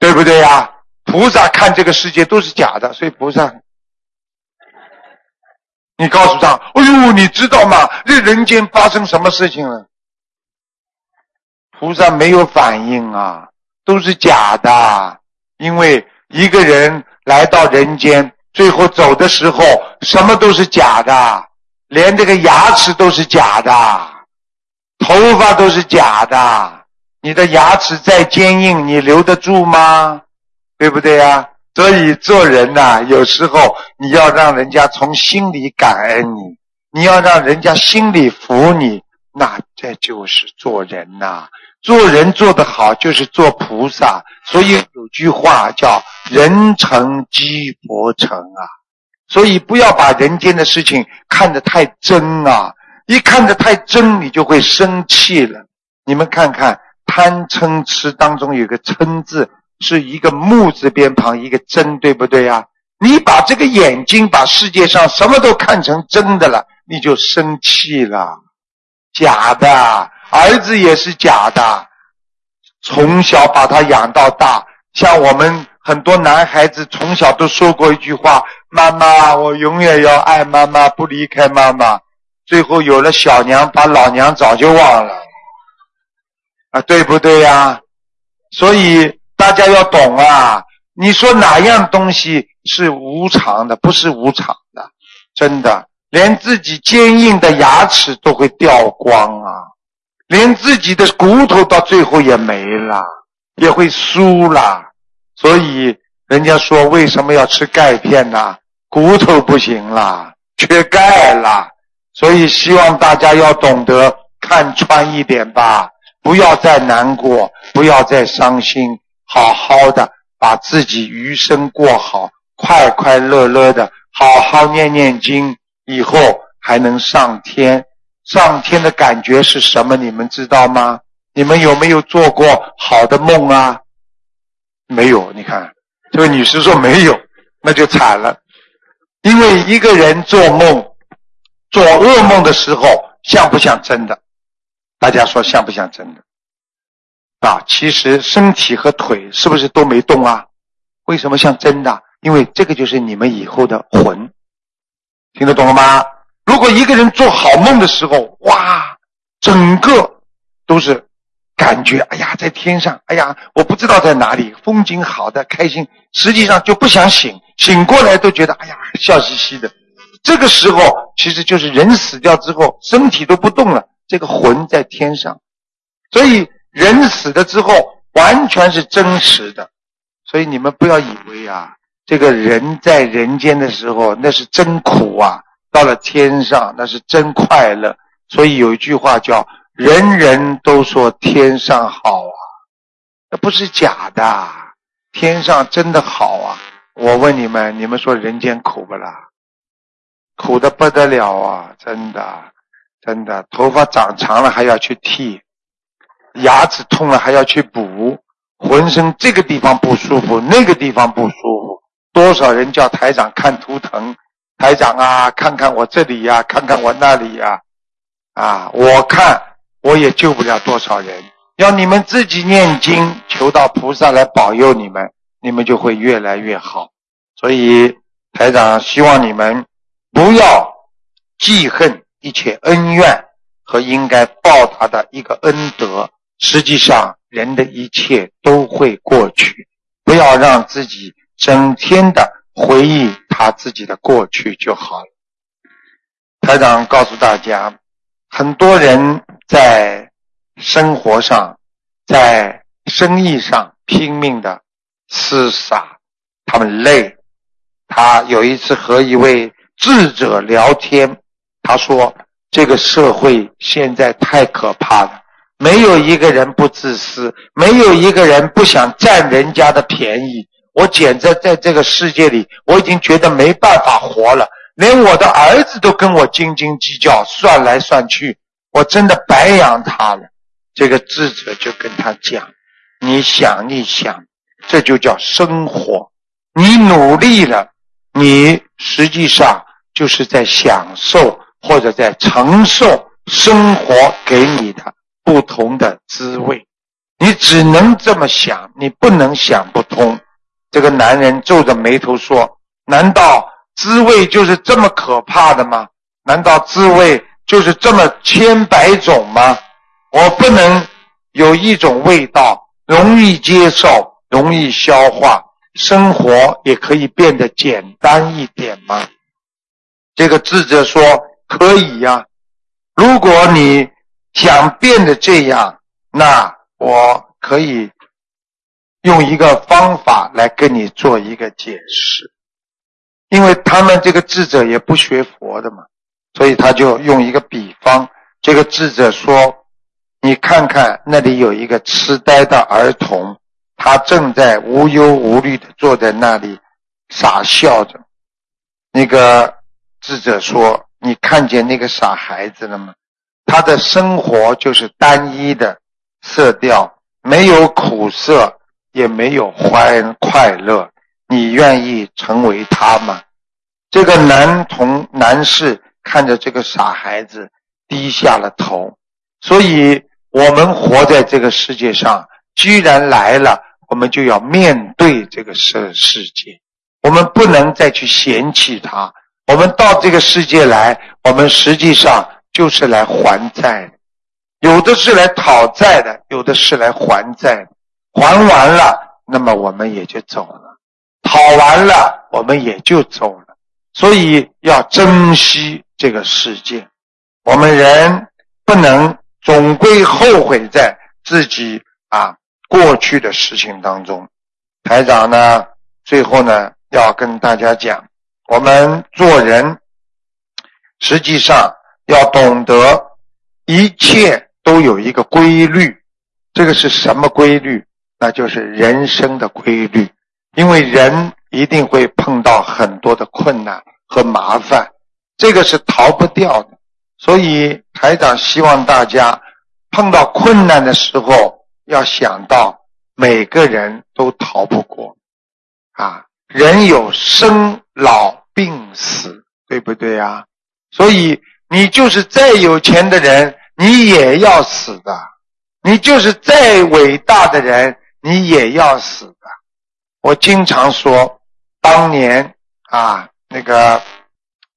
对不对呀？菩萨看这个世界都是假的，所以菩萨，你告诉他：“哎呦，你知道吗？这人间发生什么事情了？”菩萨没有反应啊，都是假的。因为一个人来到人间，最后走的时候，什么都是假的，连这个牙齿都是假的，头发都是假的。你的牙齿再坚硬，你留得住吗？对不对呀？所以做人呐，有时候你要让人家从心里感恩你，你要让人家心里服你，那这就是做人呐。做人做得好，就是做菩萨。所以有句话叫“人成即佛成”啊。所以不要把人间的事情看得太真啊！一看得太真，你就会生气了。你们看看。贪嗔痴当中有个嗔字，是一个木字边旁一个真，对不对呀？你把这个眼睛把世界上什么都看成真的了，你就生气了。假的，儿子也是假的，从小把他养到大。像我们很多男孩子从小都说过一句话：“妈妈，我永远要爱妈妈，不离开妈妈。”最后有了小娘，把老娘早就忘了。啊，对不对呀？所以大家要懂啊！你说哪样东西是无常的？不是无常的，真的，连自己坚硬的牙齿都会掉光啊，连自己的骨头到最后也没了，也会输了。所以人家说为什么要吃钙片呢？骨头不行了，缺钙了。所以希望大家要懂得看穿一点吧。不要再难过，不要再伤心，好好的把自己余生过好，快快乐乐的，好好念念经，以后还能上天。上天的感觉是什么？你们知道吗？你们有没有做过好的梦啊？没有，你看这位女士说没有，那就惨了。因为一个人做梦，做噩梦的时候，像不像真的？大家说像不像真的？啊，其实身体和腿是不是都没动啊？为什么像真的？因为这个就是你们以后的魂，听得懂了吗？如果一个人做好梦的时候，哇，整个都是感觉，哎呀，在天上，哎呀，我不知道在哪里，风景好的开心，实际上就不想醒，醒过来都觉得，哎呀，笑嘻嘻的，这个时候其实就是人死掉之后，身体都不动了，这个魂在天上。所以人死了之后，完全是真实的。所以你们不要以为啊，这个人在人间的时候那是真苦啊，到了天上那是真快乐。所以有一句话叫“人人都说天上好啊”，那不是假的，天上真的好啊。我问你们，你们说人间苦不啦？苦的不得了啊！真的，真的，头发长长了还要去剃，牙齿痛了还要去补，浑身这个地方不舒服，那个地方不舒服，多少人叫台长看图腾，台长啊，看看我这里呀，看看我那里呀，啊，我看我也救不了多少人，要你们自己念经，求到菩萨来保佑你们。你们就会越来越好，所以台长希望你们不要记恨一切恩怨和应该报答的一个恩德。实际上，人的一切都会过去，不要让自己整天的回忆他自己的过去就好了。台长告诉大家，很多人在生活上、在生意上拼命的。厮杀，他们累。他有一次和一位智者聊天，他说：“这个社会现在太可怕了，没有一个人不自私，没有一个人不想占人家的便宜。我简直在这个世界里，我已经觉得没办法活了。连我的儿子都跟我斤斤计较，算来算去，我真的白养他了。”这个智者就跟他讲：“你想一想。”这就叫生活。你努力了，你实际上就是在享受或者在承受生活给你的不同的滋味。你只能这么想，你不能想不通。这个男人皱着眉头说：“难道滋味就是这么可怕的吗？难道滋味就是这么千百种吗？我不能有一种味道容易接受。”容易消化，生活也可以变得简单一点吗？这个智者说可以呀。如果你想变得这样，那我可以用一个方法来跟你做一个解释。因为他们这个智者也不学佛的嘛，所以他就用一个比方。这个智者说：“你看看那里有一个痴呆的儿童。”他正在无忧无虑的坐在那里傻笑着。那个智者说：“你看见那个傻孩子了吗？他的生活就是单一的色调，没有苦涩，也没有欢快乐。你愿意成为他吗？”这个男童男士看着这个傻孩子，低下了头。所以，我们活在这个世界上，居然来了。我们就要面对这个世世界，我们不能再去嫌弃他。我们到这个世界来，我们实际上就是来还债的，有的是来讨债的，有的是来还债。还完了，那么我们也就走了；讨完了，我们也就走了。所以要珍惜这个世界。我们人不能总归后悔在自己啊。过去的事情当中，台长呢，最后呢要跟大家讲，我们做人实际上要懂得一切都有一个规律，这个是什么规律？那就是人生的规律。因为人一定会碰到很多的困难和麻烦，这个是逃不掉的。所以台长希望大家碰到困难的时候。要想到每个人都逃不过，啊，人有生老病死，对不对啊？所以你就是再有钱的人，你也要死的；你就是再伟大的人，你也要死的。我经常说，当年啊，那个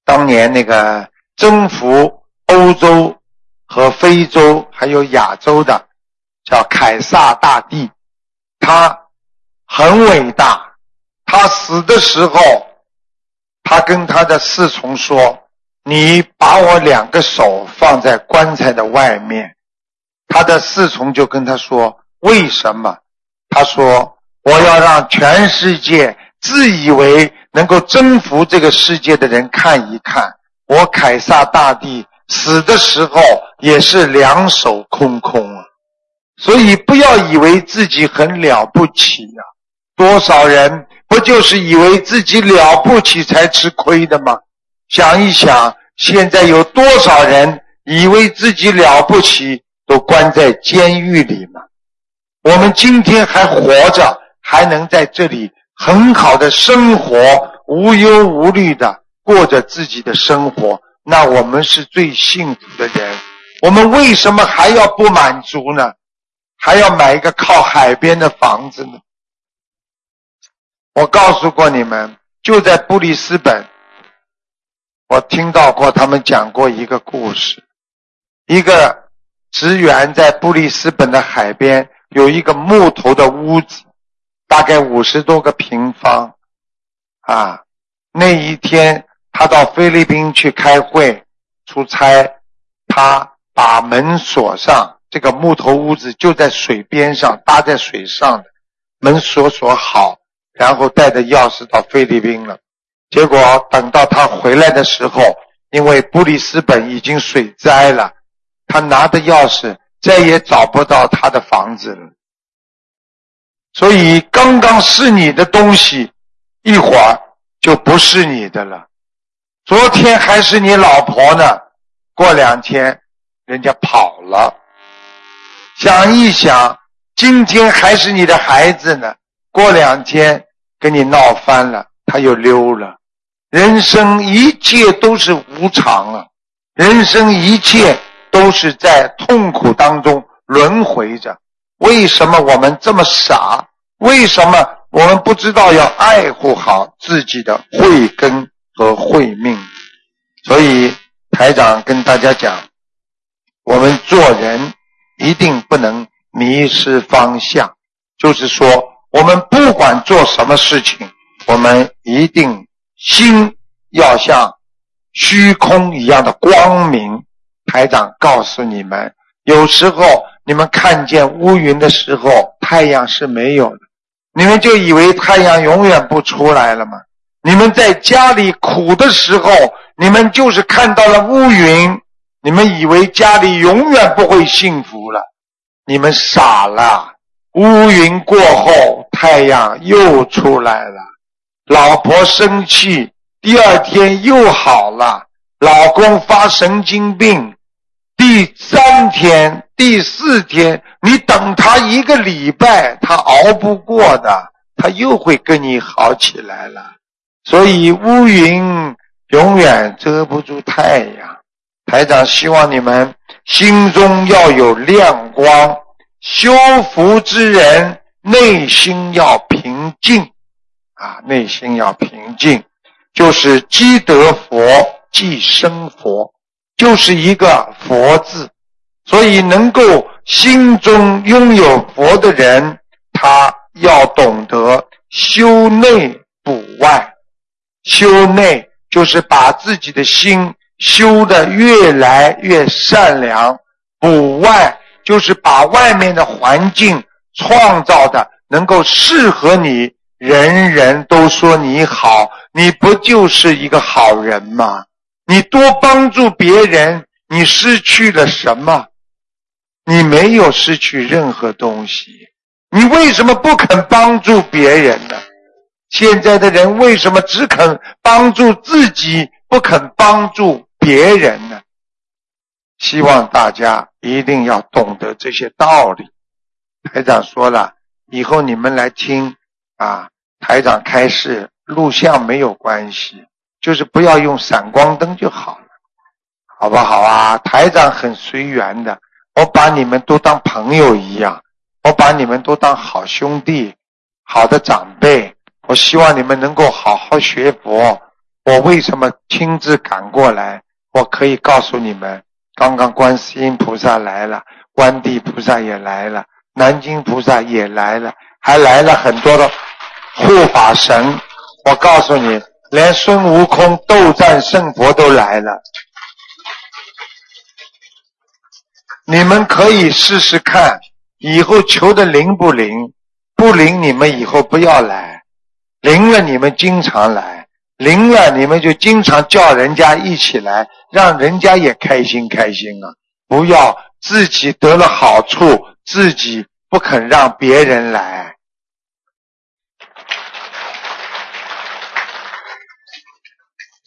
当年那个征服欧洲和非洲还有亚洲的。叫凯撒大帝，他很伟大。他死的时候，他跟他的侍从说：“你把我两个手放在棺材的外面。”他的侍从就跟他说：“为什么？”他说：“我要让全世界自以为能够征服这个世界的人看一看，我凯撒大帝死的时候也是两手空空啊！所以不要以为自己很了不起呀，多少人。”不就是以为自己了不起才吃亏的吗？想一想，现在有多少人以为自己了不起，都关在监狱里吗？我们今天还活着，还能在这里很好的生活，无忧无虑的过着自己的生活，那我们是最幸福的人。我们为什么还要不满足呢？还要买一个靠海边的房子呢？我告诉过你们，就在布里斯本，我听到过他们讲过一个故事。一个职员在布里斯本的海边有一个木头的屋子，大概五十多个平方。啊，那一天他到菲律宾去开会出差，他把门锁上。这个木头屋子就在水边上，搭在水上的，门锁锁好。然后带着钥匙到菲律宾了，结果等到他回来的时候，因为布里斯本已经水灾了，他拿着钥匙再也找不到他的房子了。所以刚刚是你的东西，一会儿就不是你的了。昨天还是你老婆呢，过两天人家跑了。想一想，今天还是你的孩子呢。过两天跟你闹翻了，他又溜了。人生一切都是无常啊，人生一切都是在痛苦当中轮回着。为什么我们这么傻？为什么我们不知道要爱护好自己的慧根和慧命？所以台长跟大家讲，我们做人一定不能迷失方向，就是说。我们不管做什么事情，我们一定心要像虚空一样的光明。台长告诉你们，有时候你们看见乌云的时候，太阳是没有的，你们就以为太阳永远不出来了吗？你们在家里苦的时候，你们就是看到了乌云，你们以为家里永远不会幸福了，你们傻了。乌云过后，太阳又出来了。老婆生气，第二天又好了。老公发神经病，第三天、第四天，你等他一个礼拜，他熬不过的，他又会跟你好起来了。所以乌云永远遮不住太阳。台长希望你们心中要有亮光。修福之人内心要平静啊，内心要平静，就是积德佛即生佛，就是一个佛字。所以能够心中拥有佛的人，他要懂得修内补外。修内就是把自己的心修得越来越善良，补外。就是把外面的环境创造的能够适合你，人人都说你好，你不就是一个好人吗？你多帮助别人，你失去了什么？你没有失去任何东西，你为什么不肯帮助别人呢？现在的人为什么只肯帮助自己，不肯帮助别人呢？希望大家一定要懂得这些道理。台长说了，以后你们来听啊，台长开示，录像没有关系，就是不要用闪光灯就好了，好不好啊？台长很随缘的，我把你们都当朋友一样，我把你们都当好兄弟、好的长辈。我希望你们能够好好学佛。我为什么亲自赶过来？我可以告诉你们。刚刚观世音菩萨来了，观地菩萨也来了，南京菩萨也来了，还来了很多的护法神。我告诉你，连孙悟空斗战胜佛都来了。你们可以试试看，以后求的灵不灵？不灵，你们以后不要来；灵了，你们经常来；灵了，你们就经常叫人家一起来，让人家也开心开心啊！不要自己得了好处，自己不肯让别人来。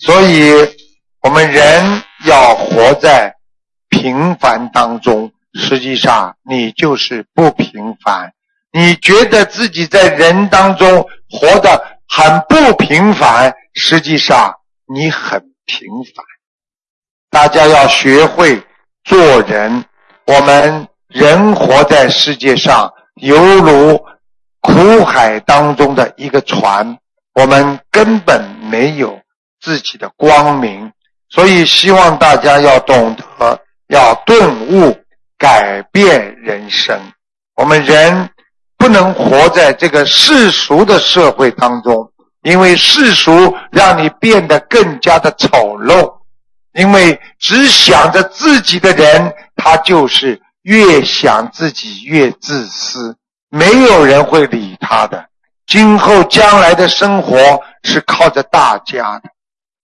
所以，我们人要活在平凡当中。实际上，你就是不平凡。你觉得自己在人当中活得很不平凡，实际上你很平凡。大家要学会做人。我们人活在世界上，犹如苦海当中的一个船，我们根本没有。自己的光明，所以希望大家要懂得，要顿悟，改变人生。我们人不能活在这个世俗的社会当中，因为世俗让你变得更加的丑陋。因为只想着自己的人，他就是越想自己越自私，没有人会理他的。今后将来的生活是靠着大家的。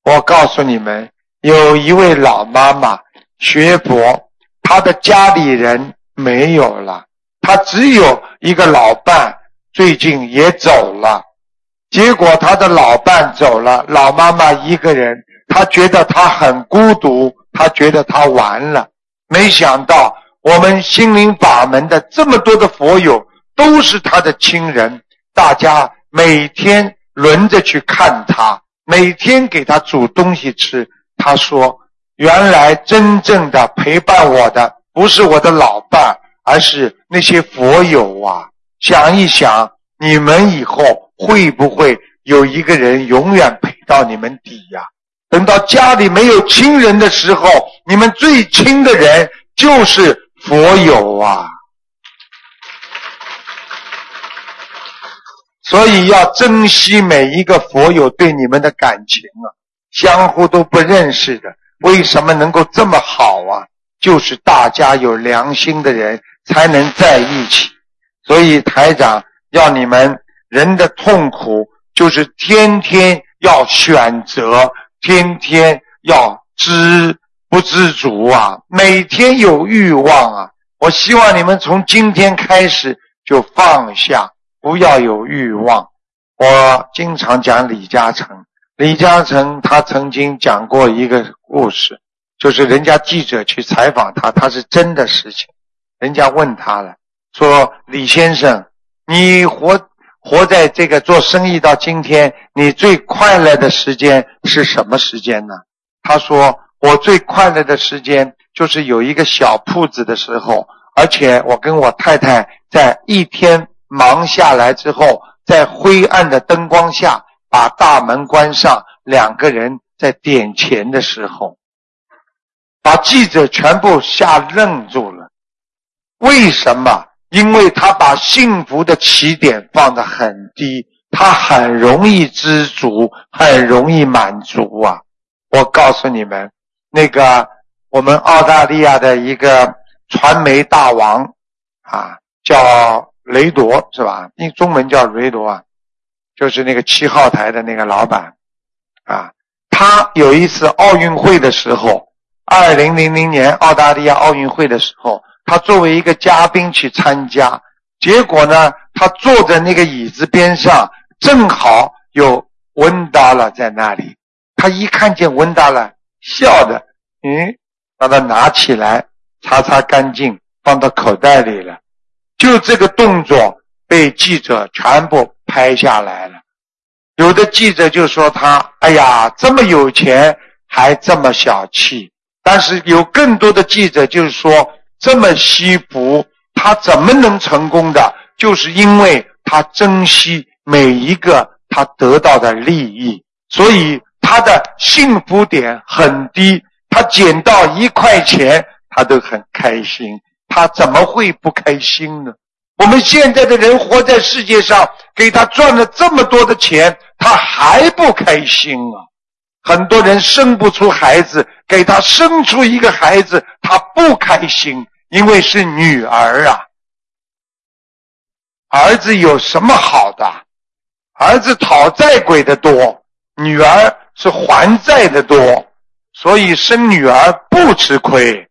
我告诉你们，有一位老妈妈学佛，她的家里人没有了，她只有一个老伴，最近也走了。结果她的老伴走了，老妈妈一个人，她觉得她很孤独，她觉得她完了。没想到我们心灵法门的这么多的佛友都是她的亲人，大家每天轮着去看她。每天给他煮东西吃，他说：“原来真正的陪伴我的不是我的老伴，而是那些佛友啊！想一想，你们以后会不会有一个人永远陪到你们底呀？等到家里没有亲人的时候，你们最亲的人就是佛友啊！”所以要珍惜每一个佛友对你们的感情啊，相互都不认识的，为什么能够这么好啊？就是大家有良心的人才能在一起。所以台长要你们人的痛苦，就是天天要选择，天天要知不知足啊，每天有欲望啊。我希望你们从今天开始就放下。不要有欲望。我经常讲李嘉诚，李嘉诚他曾经讲过一个故事，就是人家记者去采访他，他是真的事情。人家问他了，说李先生，你活活在这个做生意到今天，你最快乐的时间是什么时间呢？他说，我最快乐的时间就是有一个小铺子的时候，而且我跟我太太在一天。忙下来之后，在灰暗的灯光下把大门关上，两个人在点钱的时候，把记者全部吓愣住了。为什么？因为他把幸福的起点放得很低，他很容易知足，很容易满足啊！我告诉你们，那个我们澳大利亚的一个传媒大王啊，叫。雷铎是吧？因中文叫雷铎啊，就是那个七号台的那个老板啊。他有一次奥运会的时候，二零零零年澳大利亚奥运会的时候，他作为一个嘉宾去参加。结果呢，他坐在那个椅子边上，正好有温达拉在那里。他一看见温达拉，笑的，嗯，把它拿起来，擦擦干净，放到口袋里了。就这个动作被记者全部拍下来了，有的记者就说他：“哎呀，这么有钱还这么小气。”但是有更多的记者就是说：“这么惜福，他怎么能成功的？就是因为他珍惜每一个他得到的利益，所以他的幸福点很低。他捡到一块钱，他都很开心。”他怎么会不开心呢？我们现在的人活在世界上，给他赚了这么多的钱，他还不开心啊！很多人生不出孩子，给他生出一个孩子，他不开心，因为是女儿啊。儿子有什么好的？儿子讨债鬼的多，女儿是还债的多，所以生女儿不吃亏，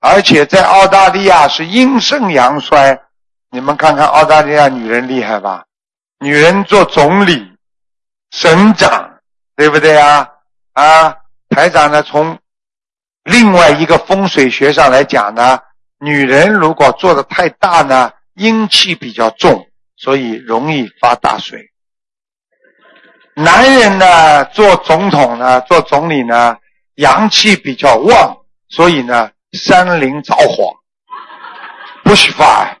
而且在澳大利亚是阴盛阳衰。你们看看澳大利亚女人厉害吧？女人做总理、省长，对不对啊？啊，台长呢？从另外一个风水学上来讲呢，女人如果做的太大呢，阴气比较重，所以容易发大水。男人呢，做总统呢，做总理呢，阳气比较旺，所以呢，山林着火，不许发。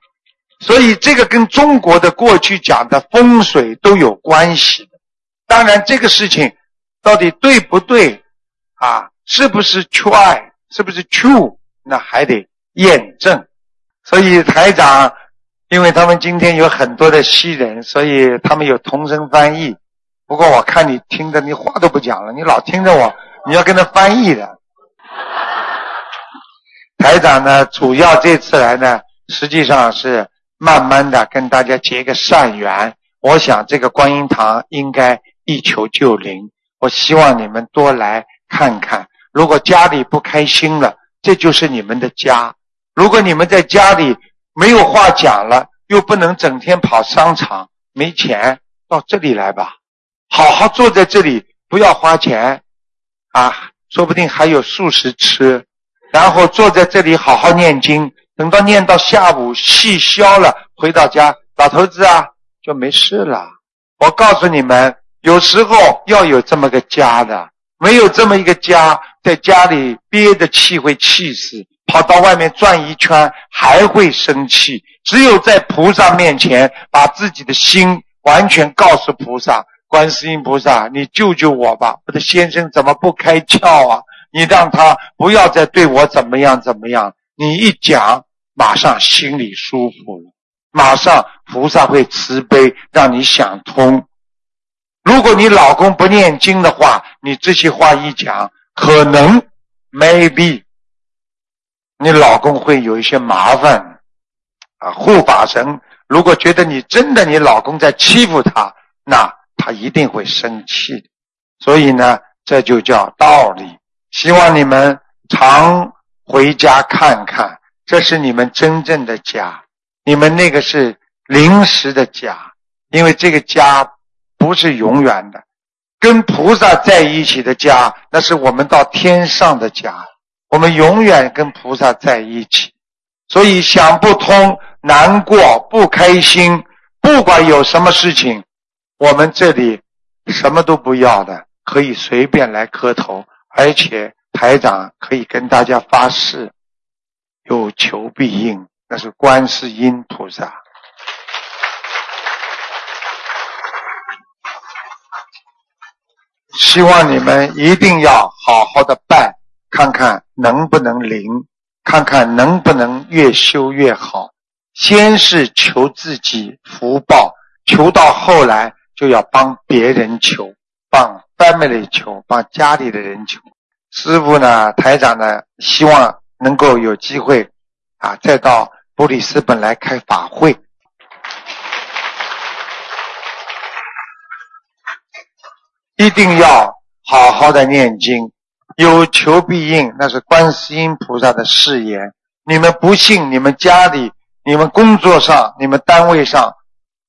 所以这个跟中国的过去讲的风水都有关系。当然，这个事情到底对不对啊？是不是 try？是不是 true？那还得验证。所以台长，因为他们今天有很多的西人，所以他们有同声翻译。不过我看你听的，你话都不讲了，你老听着我，你要跟他翻译的。台长呢，主要这次来呢，实际上是。慢慢的跟大家结个善缘，我想这个观音堂应该一求就灵。我希望你们多来看看。如果家里不开心了，这就是你们的家。如果你们在家里没有话讲了，又不能整天跑商场，没钱，到这里来吧，好好坐在这里，不要花钱，啊，说不定还有素食吃，然后坐在这里好好念经。等到念到下午气消了，回到家，老头子啊就没事了。我告诉你们，有时候要有这么个家的，没有这么一个家，在家里憋的气会气死，跑到外面转一圈还会生气。只有在菩萨面前，把自己的心完全告诉菩萨，观世音菩萨，你救救我吧！我的先生怎么不开窍啊？你让他不要再对我怎么样怎么样。你一讲。马上心里舒服了，马上菩萨会慈悲，让你想通。如果你老公不念经的话，你这些话一讲，可能 maybe 你老公会有一些麻烦啊。护法神如果觉得你真的你老公在欺负他，那他一定会生气。所以呢，这就叫道理。希望你们常回家看看。这是你们真正的家，你们那个是临时的家，因为这个家不是永远的。跟菩萨在一起的家，那是我们到天上的家，我们永远跟菩萨在一起。所以想不通、难过、不开心，不管有什么事情，我们这里什么都不要的，可以随便来磕头，而且台长可以跟大家发誓。有求必应，那是观世音菩萨。希望你们一定要好好的拜，看看能不能灵，看看能不能越修越好。先是求自己福报，求到后来就要帮别人求，帮 family 求，帮家里的人求。师傅呢，台长呢，希望。能够有机会啊，再到布里斯本来开法会，一定要好好的念经，有求必应，那是观世音菩萨的誓言。你们不信，你们家里、你们工作上、你们单位上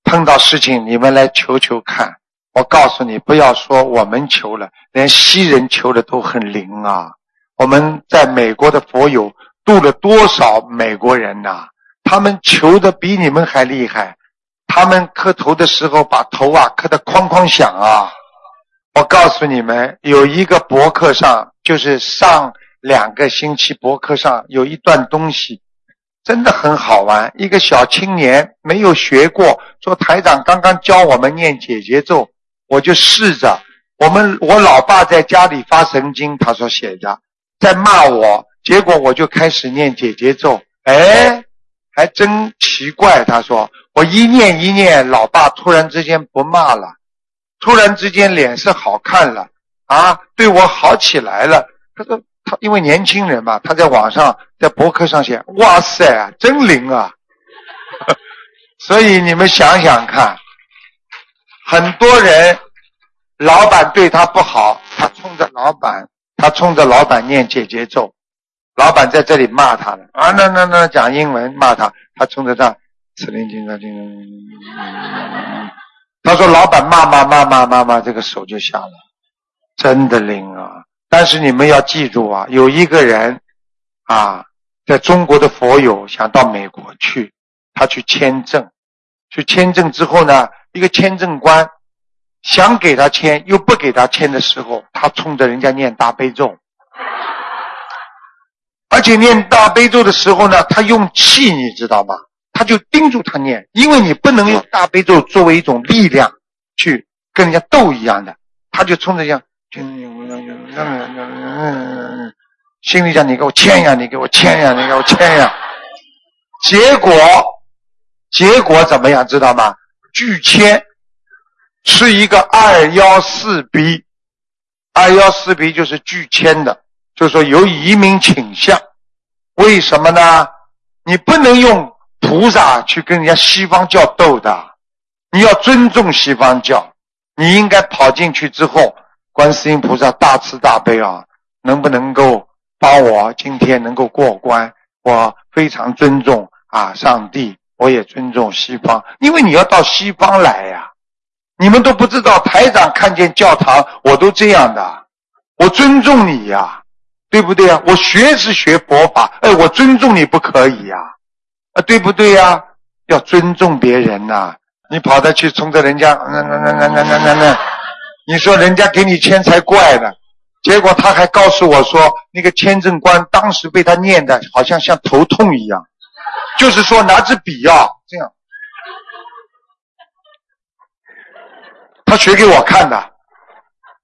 碰到事情，你们来求求看。我告诉你，不要说我们求了，连西人求的都很灵啊。我们在美国的佛友度了多少美国人呐？他们求的比你们还厉害，他们磕头的时候把头啊磕得哐哐响啊！我告诉你们，有一个博客上，就是上两个星期博客上有一段东西，真的很好玩。一个小青年没有学过，说台长刚刚教我们念解结咒，我就试着。我们我老爸在家里发神经，他说写着。在骂我，结果我就开始念姐姐咒，哎，还真奇怪。他说我一念一念，老爸突然之间不骂了，突然之间脸色好看了啊，对我好起来了。他说他因为年轻人嘛，他在网上在博客上写，哇塞，真灵啊！所以你们想想看，很多人老板对他不好，他冲着老板，他冲着老板念姐姐咒，老板在这里骂他了。啊，那那那讲英文骂他，他冲着这。此灵金刚金刚，他说：“老板骂骂骂骂骂骂，这个手就下了，真的灵啊！但是你们要记住啊，有一个人啊，在中国的佛友想到美国去，他去签证，去签证之后呢，一个签证官想给他签又不给他签的时候，他冲着人家念大悲咒，而且念大悲咒的时候呢，他用气，你知道吗？”他就盯住他念，因为你不能用大悲咒作为一种力量去跟人家斗一样的，他就冲着讲，心里讲你给我签呀，你给我签呀，你给我签呀，结果结果怎么样知道吗？拒签是一个二幺四 B，二幺四 B 就是拒签的，就是说有移民倾向，为什么呢？你不能用。菩萨去跟人家西方教斗的，你要尊重西方教，你应该跑进去之后，观世音菩萨大慈大悲啊，能不能够帮我今天能够过关？我非常尊重啊，上帝，我也尊重西方，因为你要到西方来呀，你们都不知道，台长看见教堂我都这样的，我尊重你呀，对不对呀？我学是学佛法，哎，我尊重你不可以呀。啊，对不对呀？要尊重别人呐！你跑着去冲着人家，那那那那那那那那，你说人家给你签才怪呢。结果他还告诉我说，那个签证官当时被他念的好像像头痛一样，就是说拿支笔啊，这样，他学给我看的。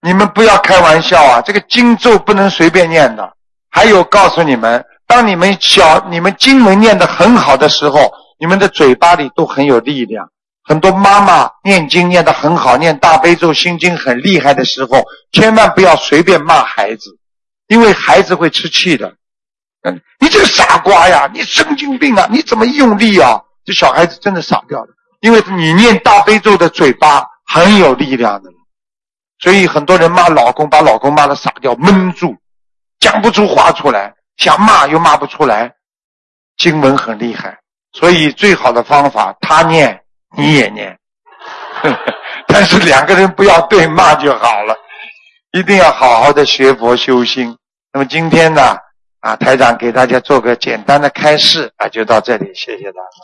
你们不要开玩笑啊！这个经咒不能随便念的。还有告诉你们。当你们小、你们经文念得很好的时候，你们的嘴巴里都很有力量。很多妈妈念经念得很好，念大悲咒、心经很厉害的时候，千万不要随便骂孩子，因为孩子会吃气的。你这个傻瓜呀，你神经病啊，你怎么用力啊？这小孩子真的傻掉了，因为你念大悲咒的嘴巴很有力量的，所以很多人骂老公，把老公骂得傻掉，闷住，讲不出话出来。想骂又骂不出来，经文很厉害，所以最好的方法，他念你也念，但是两个人不要对骂就好了，一定要好好的学佛修心。那么今天呢，啊，台长给大家做个简单的开示啊，就到这里，谢谢大家。